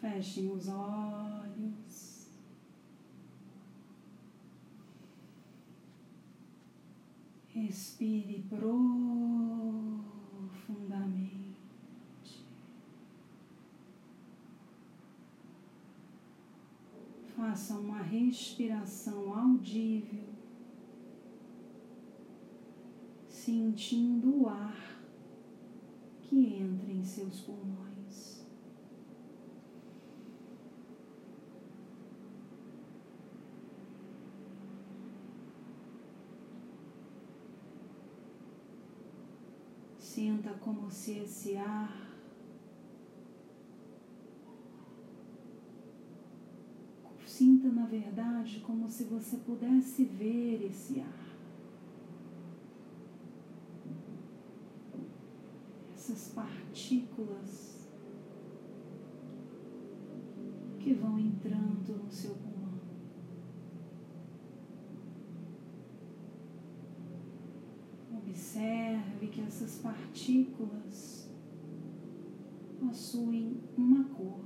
Fechem os olhos. Respire profundamente. Faça uma respiração audível, sentindo o ar que entra em seus pulmões. Sinta como se esse ar Sinta, na verdade, como se você pudesse ver esse ar. Essas partículas que vão entrando no seu corpo. Observe que essas partículas possuem uma cor.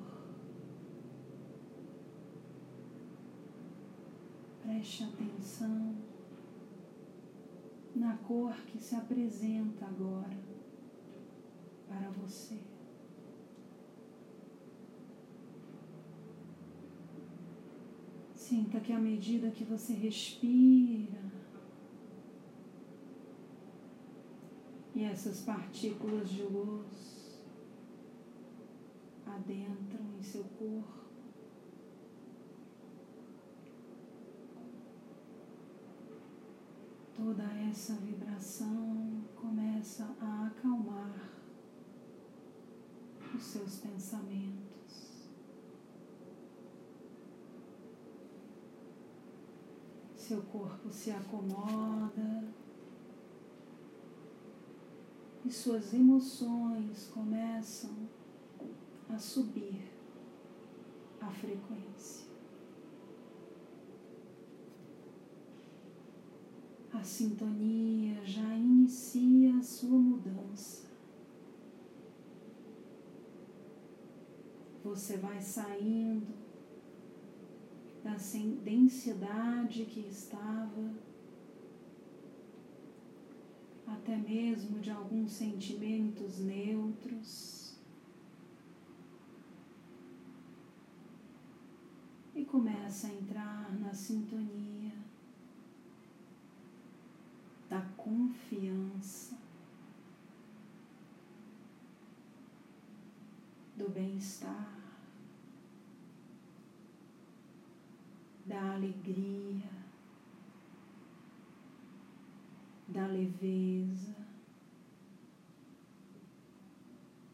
Preste atenção na cor que se apresenta agora para você. Sinta que à medida que você respira, Essas partículas de luz adentram em seu corpo. Toda essa vibração começa a acalmar os seus pensamentos. Seu corpo se acomoda e suas emoções começam a subir a frequência. A sintonia já inicia a sua mudança. Você vai saindo da densidade que estava até mesmo de alguns sentimentos neutros. E começa a entrar na sintonia da confiança, do bem-estar, da alegria. Da leveza,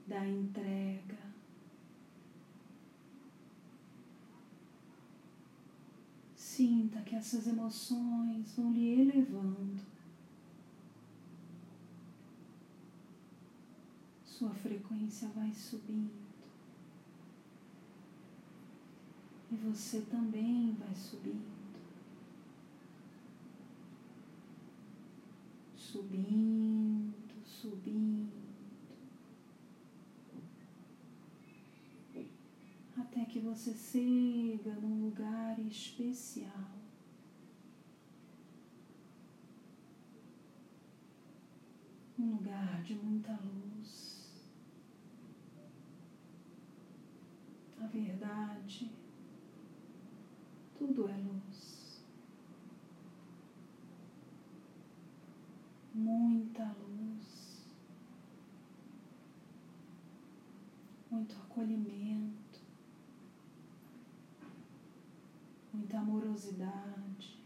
da entrega. Sinta que essas emoções vão lhe elevando. Sua frequência vai subindo. E você também vai subindo. Subindo, subindo, até que você chega num lugar especial. Um lugar de muita luz. A verdade, tudo é luz. muita luz, muito acolhimento, muita amorosidade,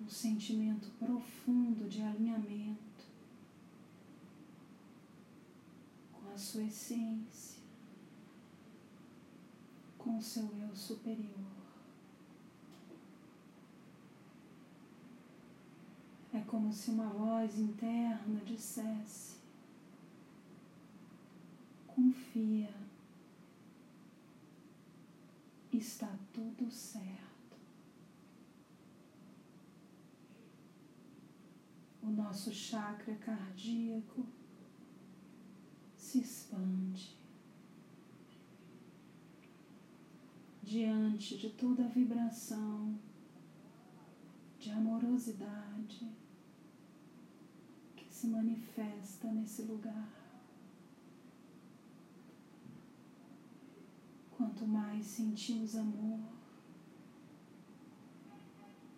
um sentimento profundo de alinhamento com a sua essência, com o seu eu superior. É como se uma voz interna dissesse: confia. Está tudo certo. O nosso chakra cardíaco se expande diante de toda a vibração de amorosidade que se manifesta nesse lugar. Quanto mais sentimos amor,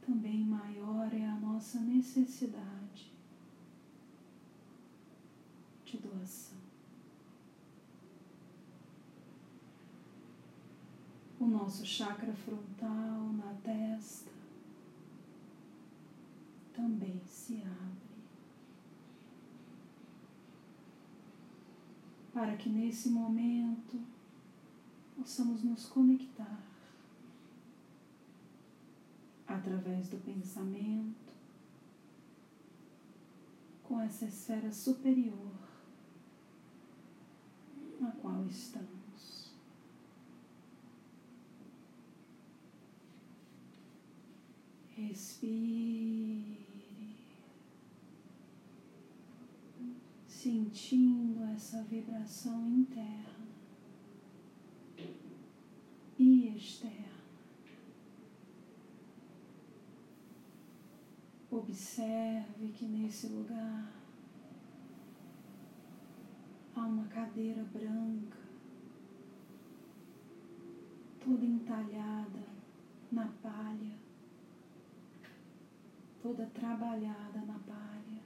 também maior é a nossa necessidade de doação. O nosso chakra frontal na testa também se abre. Para que nesse momento possamos nos conectar através do pensamento com essa esfera superior na qual estamos. Respire, sentindo essa vibração interna e externa. Observe que nesse lugar há uma cadeira branca, toda entalhada na palha, toda trabalhada na palha.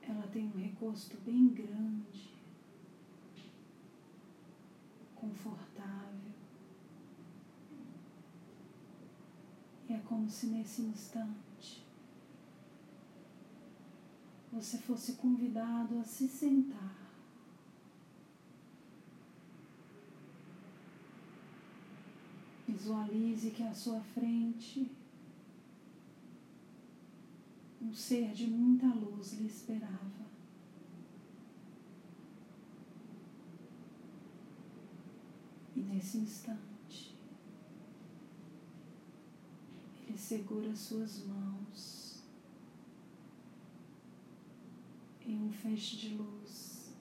Ela tem um recosto bem grande, confortável. E é como se nesse instante você fosse convidado a se sentar. Visualize que à sua frente um ser de muita luz lhe esperava. E nesse instante, segura suas mãos em um feixe de luz.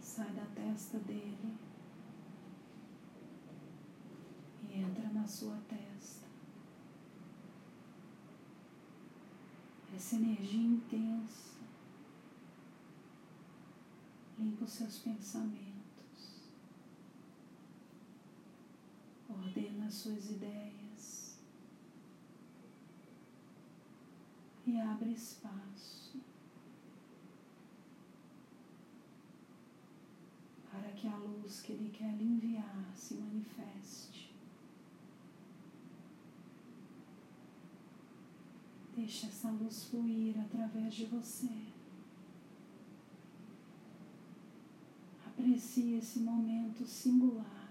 Sai da testa dele e entra na sua testa. Essa energia intensa limpa os seus pensamentos, ordena as suas ideias. Abre espaço para que a luz que Ele quer lhe enviar se manifeste. Deixe essa luz fluir através de você. Aprecie esse momento singular.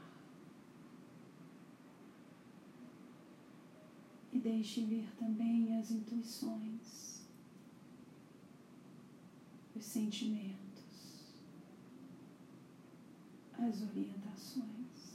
Deixe vir também as intuições, os sentimentos, as orientações.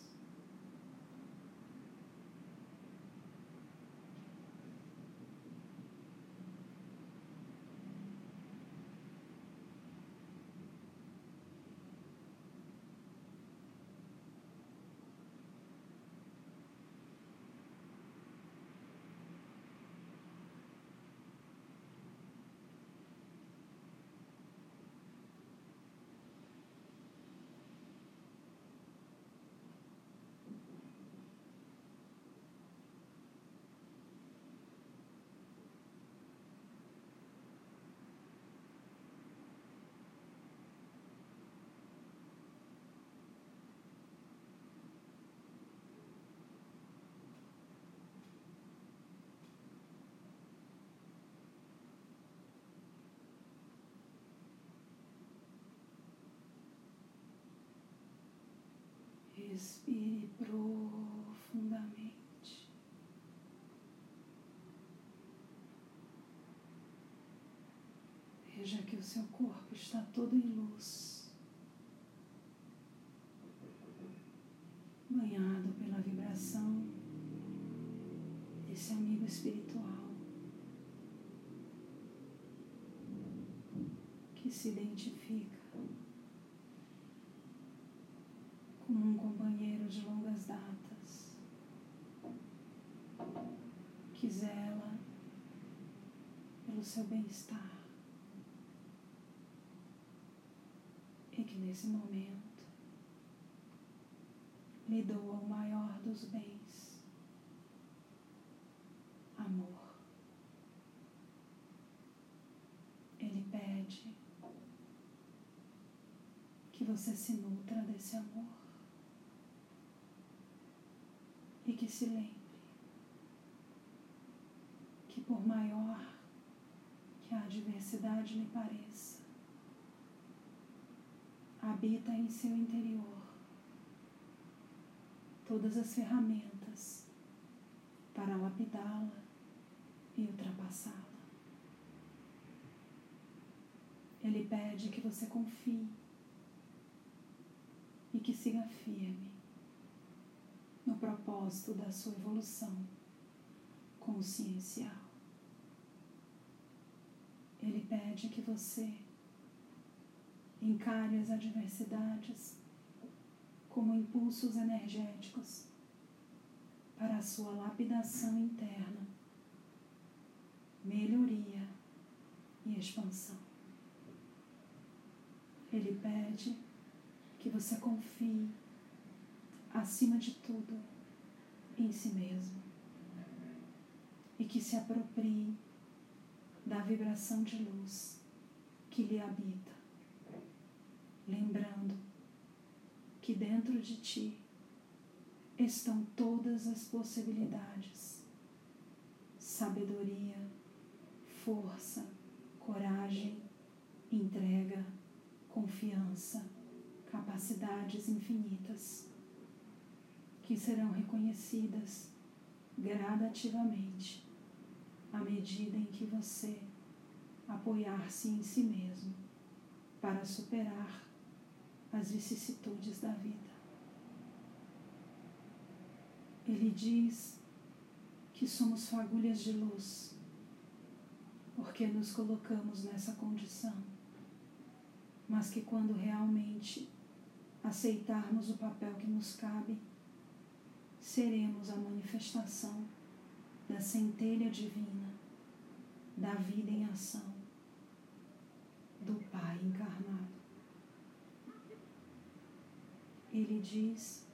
Respire profundamente. Veja que o seu corpo está todo em luz, banhado pela vibração desse amigo espiritual que se identifica de longas datas. Que zela pelo seu bem-estar. E que nesse momento lhe doa o maior dos bens, amor. Ele pede que você se nutra desse amor e que se lembre que, por maior que a adversidade lhe pareça, habita em seu interior todas as ferramentas para lapidá-la e ultrapassá-la. Ele pede que você confie e que siga firme no propósito da sua evolução consciencial. Ele pede que você encare as adversidades como impulsos energéticos para a sua lapidação interna, melhoria e expansão. Ele pede que você confie, acima de tudo, em si mesmo. E que se aproprie da vibração de luz que lhe habita, lembrando que dentro de ti estão todas as possibilidades, sabedoria, força, coragem, entrega, confiança, capacidades infinitas que serão reconhecidas gradativamente à medida em que você apoiar-se em si mesmo para superar as vicissitudes da vida. Ele diz que somos fagulhas de luz porque nos colocamos nessa condição, mas que quando realmente aceitarmos o papel que nos cabe, seremos a manifestação da centelha divina, da vida em ação, do Pai encarnado. Ele diz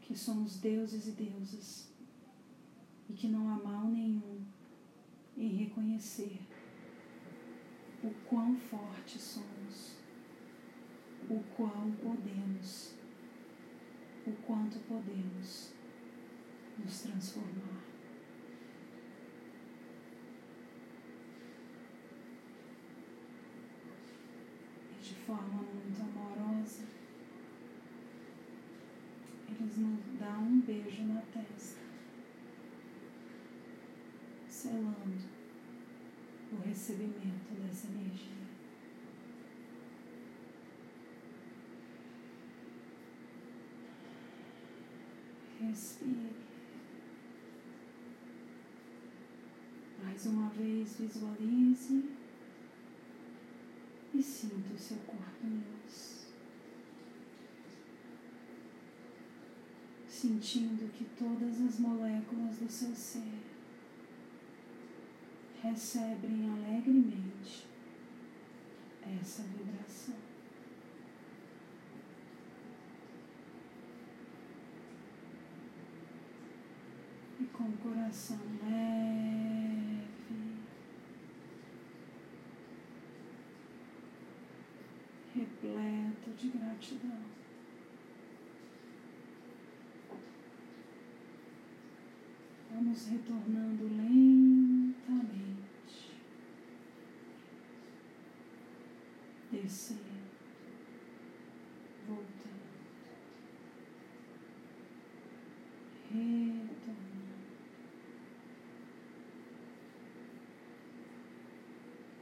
que somos deuses e deusas e que não há mal nenhum em reconhecer o quão fortes somos, o quão podemos, o quanto podemos nos transformar. E de forma muito amorosa, eles nos dão um beijo na testa, selando o recebimento dessa energia. Respire. Mais uma vez, visualize e sinta o seu corpo em luz. Sentindo que todas as moléculas do seu ser recebem alegremente essa vibração. E com o coração leve, de gratidão. Vamos retornando lentamente, descendo, voltando, retornando.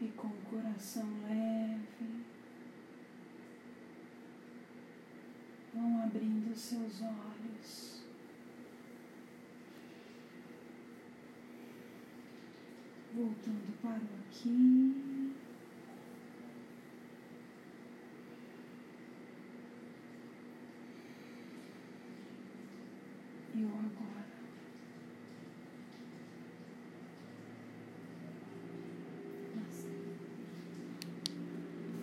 E com o coração leve, vão abrindo seus olhos. voltando para o aqui